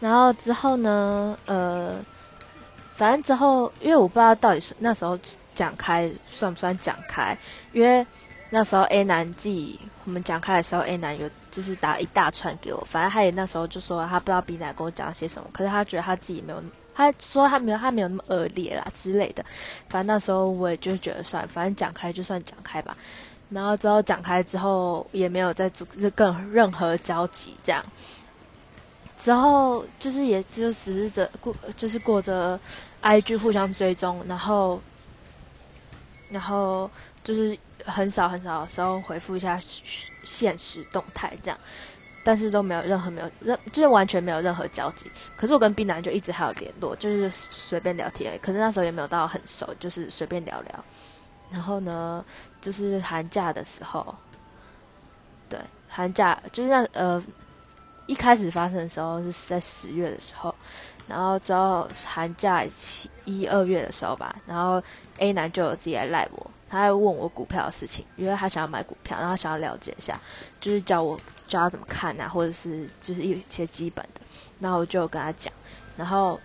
然后之后呢，呃，反正之后，因为我不知道到底是那时候讲开算不算讲开，因为那时候 A 男记我们讲开的时候，A 男有就是打一大串给我，反正他也那时候就说他不知道 B 男跟我讲些什么，可是他觉得他自己没有，他说他没有他没有那么恶劣啦之类的，反正那时候我也就觉得算，反正讲开就算讲开吧。然后之后讲开之后，也没有再做更任何交集，这样。之后就是也就只是着过，就是过着 IG 互相追踪，然后，然后就是很少很少的时候回复一下现实动态这样，但是都没有任何没有任就是完全没有任何交集。可是我跟 B 男就一直还有联络，就是随便聊天，可是那时候也没有到很熟，就是随便聊聊。然后呢，就是寒假的时候，对，寒假就是那呃，一开始发生的时候是在十月的时候，然后之后寒假七一二月的时候吧，然后 A 男就有自己来赖我，他还问我股票的事情，因为他想要买股票，然后想要了解一下，就是教我教他怎么看啊，或者是就是一些基本的，然后我就跟他讲，然后。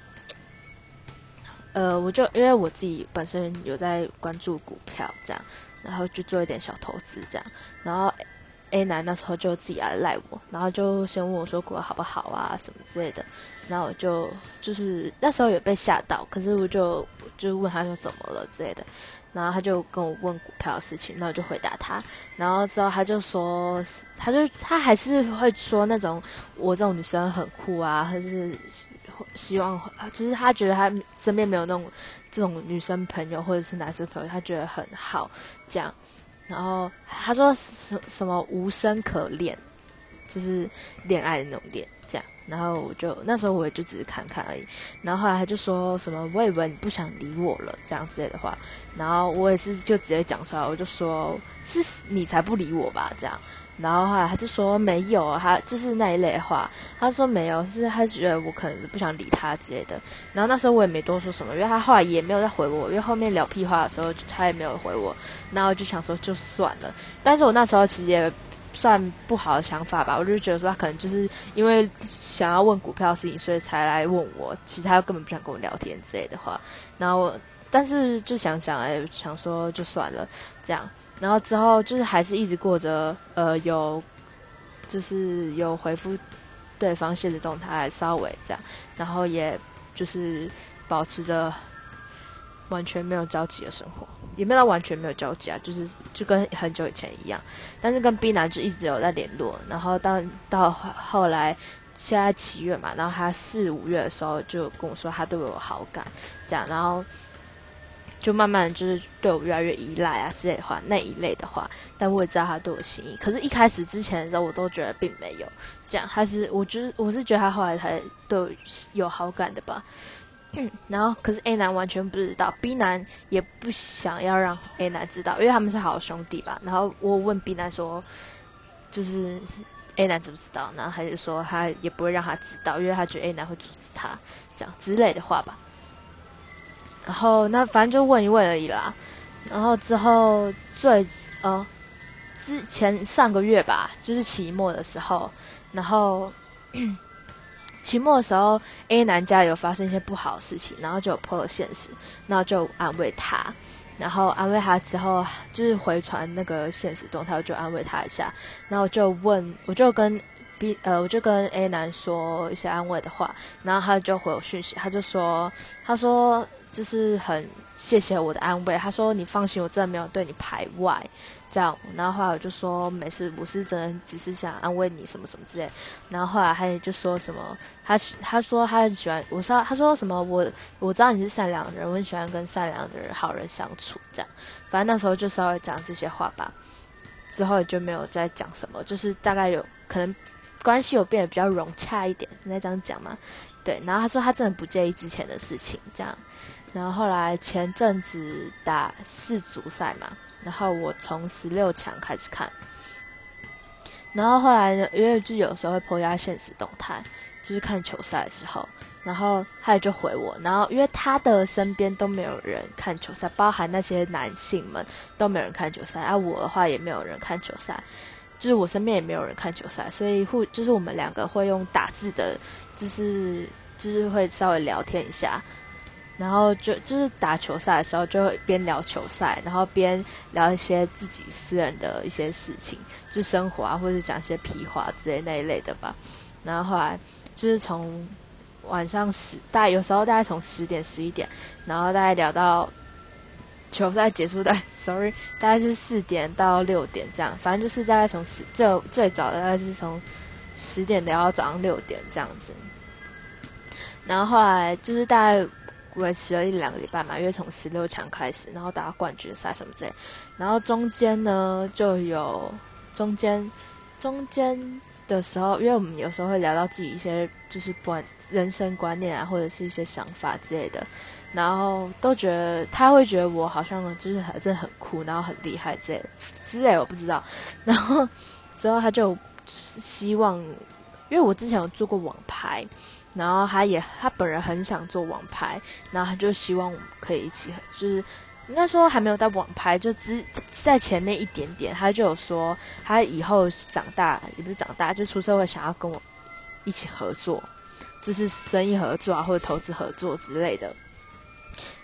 呃，我就因为我自己本身有在关注股票这样，然后就做一点小投资这样，然后 A 男那时候就自己来赖我，然后就先问我说股好不好啊什么之类的，然后我就就是那时候也被吓到，可是我就就问他说怎么了之类的，然后他就跟我问股票的事情，那我就回答他，然后之后他就说，他就他还是会说那种我这种女生很酷啊，还是。希望，就是他觉得他身边没有那种这种女生朋友或者是男生朋友，他觉得很好，这样。然后他说什什么无声可恋，就是恋爱的那种恋，这样。然后我就那时候我也就只是看看而已。然后后来他就说什么我以为你不想理我了，这样之类的话。然后我也是就直接讲出来，我就说是你才不理我吧，这样。然后后来他就说没有，他就是那一类话。他说没有，是他觉得我可能不想理他之类的。然后那时候我也没多说什么，因为他后来也没有再回我。因为后面聊屁话的时候，他也没有回我。然后就想说就算了。但是我那时候其实也算不好的想法吧，我就觉得说他可能就是因为想要问股票的事情，所以才来问我。其实他根本不想跟我聊天之类的话。然后但是就想想哎，想说就算了，这样。然后之后就是还是一直过着呃有，就是有回复对方现实动态稍微这样，然后也就是保持着完全没有交集的生活，也没有完全没有交集啊，就是就跟很久以前一样。但是跟 B 男就一直有在联络，然后到到后来现在七月嘛，然后他四五月的时候就跟我说他对我有好感，这样，然后。就慢慢就是对我越来越依赖啊之类的话，那一类的话，但我也知道他对我心意。可是，一开始之前的时候，我都觉得并没有这样。还是我就是我是觉得他后来才对我有好感的吧。嗯，然后可是 A 男完全不知道，B 男也不想要让 A 男知道，因为他们是好兄弟吧。然后我问 B 男说，就是 A 男知不知道？然后他就说他也不会让他知道，因为他觉得 A 男会阻止他这样之类的话吧。然后那反正就问一问而已啦。然后之后最呃之前上个月吧，就是期末的时候，然后 期末的时候，A 男家有发生一些不好的事情，然后就破了现实，然后就安慰他，然后安慰他之后，就是回传那个现实动态，我就安慰他一下，然后就问，我就跟 B 呃，我就跟 A 男说一些安慰的话，然后他就回我讯息，他就说，他说。就是很谢谢我的安慰，他说你放心，我真的没有对你排外，这样。然后后来我就说没事，我是真的只是想安慰你什么什么之类。然后后来他也就说什么，他他说他很喜欢，我说他说什么我我知道你是善良的人，我很喜欢跟善良的人、好人相处，这样。反正那时候就稍微讲这些话吧，之后也就没有再讲什么，就是大概有可能关系有变得比较融洽一点，应该这样讲嘛？对。然后他说他真的不介意之前的事情，这样。然后后来前阵子打四足赛嘛，然后我从十六强开始看，然后后来呢，因为就有时候会抛压现实动态，就是看球赛的时候，然后他也就回我，然后因为他的身边都没有人看球赛，包含那些男性们都没有人看球赛，而我的话也没有人看球赛。就是我身边也没有人看球赛，所以互就是我们两个会用打字的，就是就是会稍微聊天一下，然后就就是打球赛的时候就会边聊球赛，然后边聊一些自己私人的一些事情，就生活啊，或者讲一些屁话之类那一类的吧。然后后来就是从晚上十，大概有时候大概从十点十一点，然后大概聊到。球赛结束的，sorry，大概是四点到六点这样，反正就是大概从十最最早的大概是从十点聊到早上六点这样子。然后后来就是大概维持了一两个礼拜嘛，因为从十六强开始，然后打到冠军赛什么之类。然后中间呢就有中间中间的时候，因为我们有时候会聊到自己一些就是观人生观念啊，或者是一些想法之类的。然后都觉得他会觉得我好像就是真的很酷，然后很厉害之类之类，我不知道。然后之后他就希望，因为我之前有做过网拍，然后他也他本人很想做网拍，然后他就希望我们可以一起，就是应该说还没有到网拍，就只在前面一点点。他就有说他以后长大也不是长大，就出社会想要跟我一起合作，就是生意合作啊或者投资合作之类的。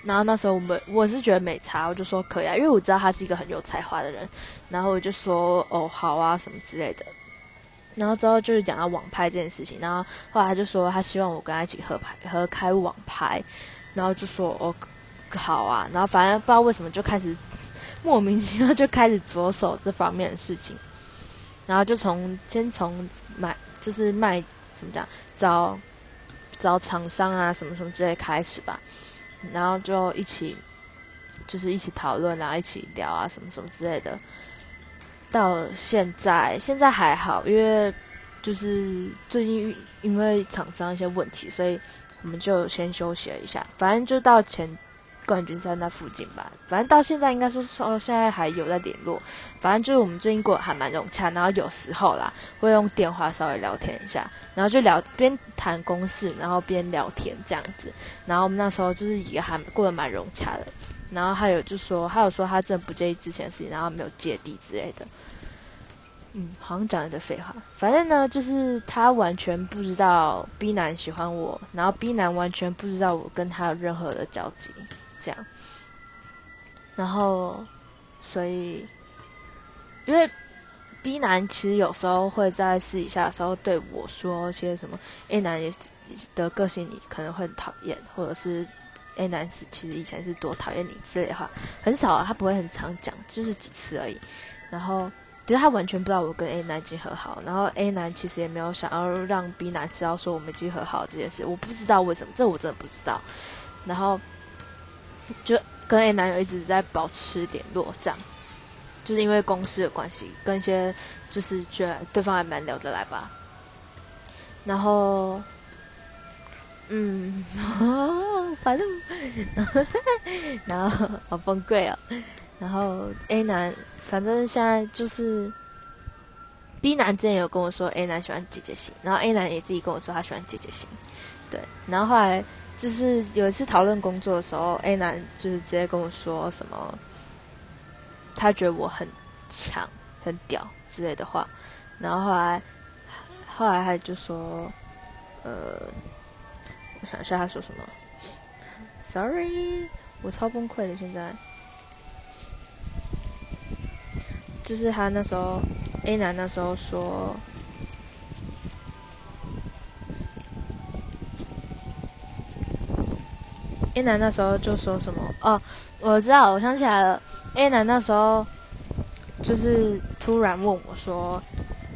然后那时候我们我是觉得没差，我就说可以啊，因为我知道他是一个很有才华的人。然后我就说哦好啊什么之类的。然后之后就是讲到网拍这件事情，然后后来他就说他希望我跟他一起合拍合开网拍，然后就说哦好啊。然后反正不知道为什么就开始莫名其妙就开始着手这方面的事情。然后就从先从买就是卖怎么讲找找厂商啊什么什么之类开始吧。然后就一起，就是一起讨论啊，一起聊啊，什么什么之类的。到现在，现在还好，因为就是最近因为厂商一些问题，所以我们就先休息了一下。反正就到前。冠军赛那附近吧，反正到现在应该是说现在还有在联络，反正就是我们最近过得还蛮融洽，然后有时候啦会用电话稍微聊天一下，然后就聊边谈公事，然后边聊天这样子，然后我们那时候就是也还过得蛮融洽的，然后还有就说还有说他真的不介意之前的事情，然后没有芥蒂之类的，嗯，好像讲一堆废话，反正呢就是他完全不知道 B 男喜欢我，然后 B 男完全不知道我跟他有任何的交集。这样，然后，所以，因为 B 男其实有时候会在私底下的时候对我说些什么，A 男也的个性你可能会很讨厌，或者是 A 男是其实以前是多讨厌你之类的话，很少啊，他不会很常讲，就是几次而已。然后，其实他完全不知道我跟 A 男已经和好，然后 A 男其实也没有想要让 B 男知道说我们已经和好这件事，我不知道为什么，这我真的不知道。然后。就跟 A 男友一直在保持联络，这样，就是因为公司的关系，跟一些就是觉得对方还蛮聊得来吧。然后，嗯，反正，然后好崩溃哦。然后 A 男，反正现在就是 B 男之前有跟我说 A 男喜欢姐姐型，然后 A 男也自己跟我说他喜欢姐姐型，对，然后后来。就是有一次讨论工作的时候，A 男就是直接跟我说什么，他觉得我很强、很屌之类的话，然后后来后来他就说，呃，我想一下他说什么，Sorry，我超崩溃的现在，就是他那时候 A 男那时候说。A 男那时候就说什么哦，我知道，我想起来了。A 男那时候就是突然问我说：“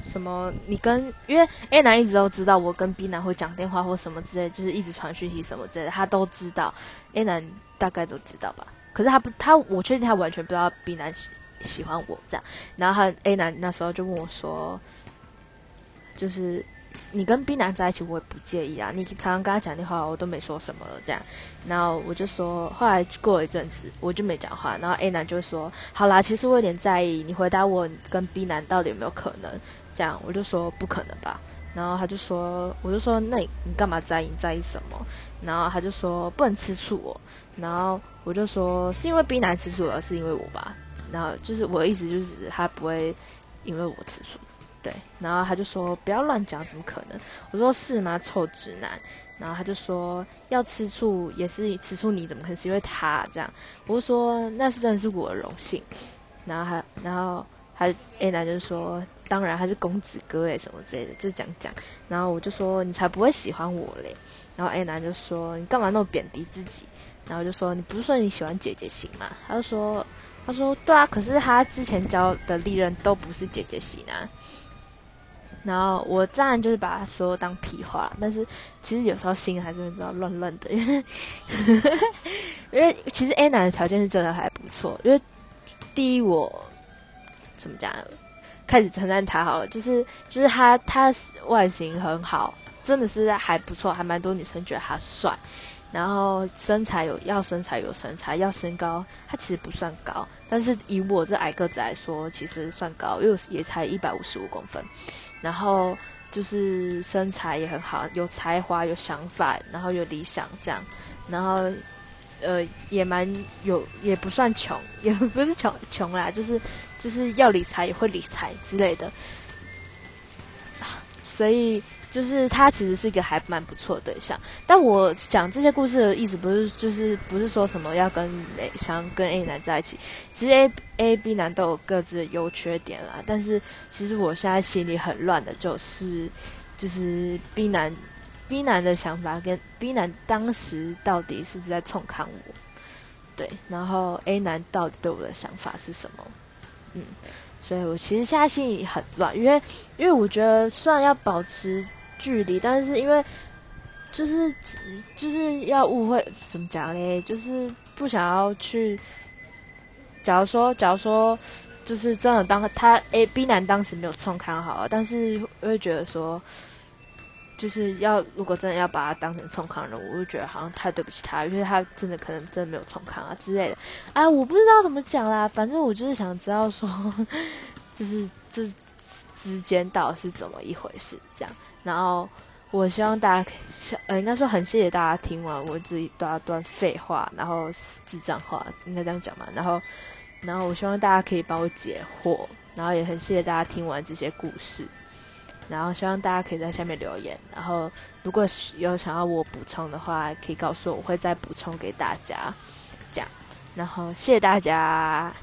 什么？你跟……因为 A 男一直都知道我跟 B 男会讲电话或什么之类，就是一直传讯息什么之类的，他都知道。A 男大概都知道吧？可是他不，他我确定他完全不知道 B 男喜喜欢我这样。然后他 A 男那时候就问我说：“就是。”你跟 B 男在一起，我也不介意啊。你常常跟他讲电话，我都没说什么了。这样，然后我就说，后来过了一阵子，我就没讲话。然后 A 男就说：“好啦，其实我有点在意。你回答我跟 B 男到底有没有可能？”这样，我就说不可能吧。然后他就说：“我就说，那你你干嘛在意？在意什么？”然后他就说：“不能吃醋哦。”然后我就说：“是因为 B 男吃醋，而是因为我吧？”然后就是我的意思就是他不会因为我吃醋。对，然后他就说不要乱讲，怎么可能？我说是吗？臭直男。然后他就说要吃醋也是吃醋，你怎么可能是因为他这样？我就说那是真的是我的荣幸。然后他，然后他 A 男就说当然他是公子哥诶，什么之类的，就讲讲。然后我就说你才不会喜欢我嘞。然后 A 男就说你干嘛那么贬低自己？然后就说你不是说你喜欢姐姐型吗？他就说他说对啊，可是他之前交的历任都不是姐姐型啊。然后我当然就是把他说当屁话，但是其实有时候心还是会知道乱乱的，因为 因为其实 A 男的条件是真的还不错，因为第一我怎么讲，开始称赞他好了，就是就是他他外形很好，真的是还不错，还蛮多女生觉得他帅，然后身材有要身材有身材，要身高他其实不算高，但是以我这矮个子来说，其实算高，因为也才一百五十五公分。然后就是身材也很好，有才华，有想法，然后有理想这样，然后呃也蛮有，也不算穷，也不是穷穷啦，就是就是要理财也会理财之类的，所以。就是他其实是一个还蛮不错的对象，但我讲这些故事的意思不是，就是不是说什么要跟想跟 A 男在一起，其实 A A B 男都有各自的优缺点啦。但是其实我现在心里很乱的，就是就是 B 男 B 男的想法跟 B 男当时到底是不是在冲看我，对，然后 A 男到底对我的想法是什么？嗯，所以我其实现在心里很乱，因为因为我觉得虽然要保持。距离，但是因为就是就是要误会怎么讲嘞？就是不想要去。假如说，假如说，就是真的当他 A B 男当时没有冲康好，但是会觉得说，就是要如果真的要把他当成冲康人，我就觉得好像太对不起他，因为他真的可能真的没有冲康啊之类的。哎，我不知道怎么讲啦，反正我就是想知道说，就是这之间到底是怎么一回事，这样。然后，我希望大家，呃，应该说很谢谢大家听完我自己大段废话，然后智障话，应该这样讲嘛。然后，然后我希望大家可以帮我解惑，然后也很谢谢大家听完这些故事。然后希望大家可以在下面留言，然后如果有想要我补充的话，可以告诉我，我会再补充给大家讲。然后谢谢大家。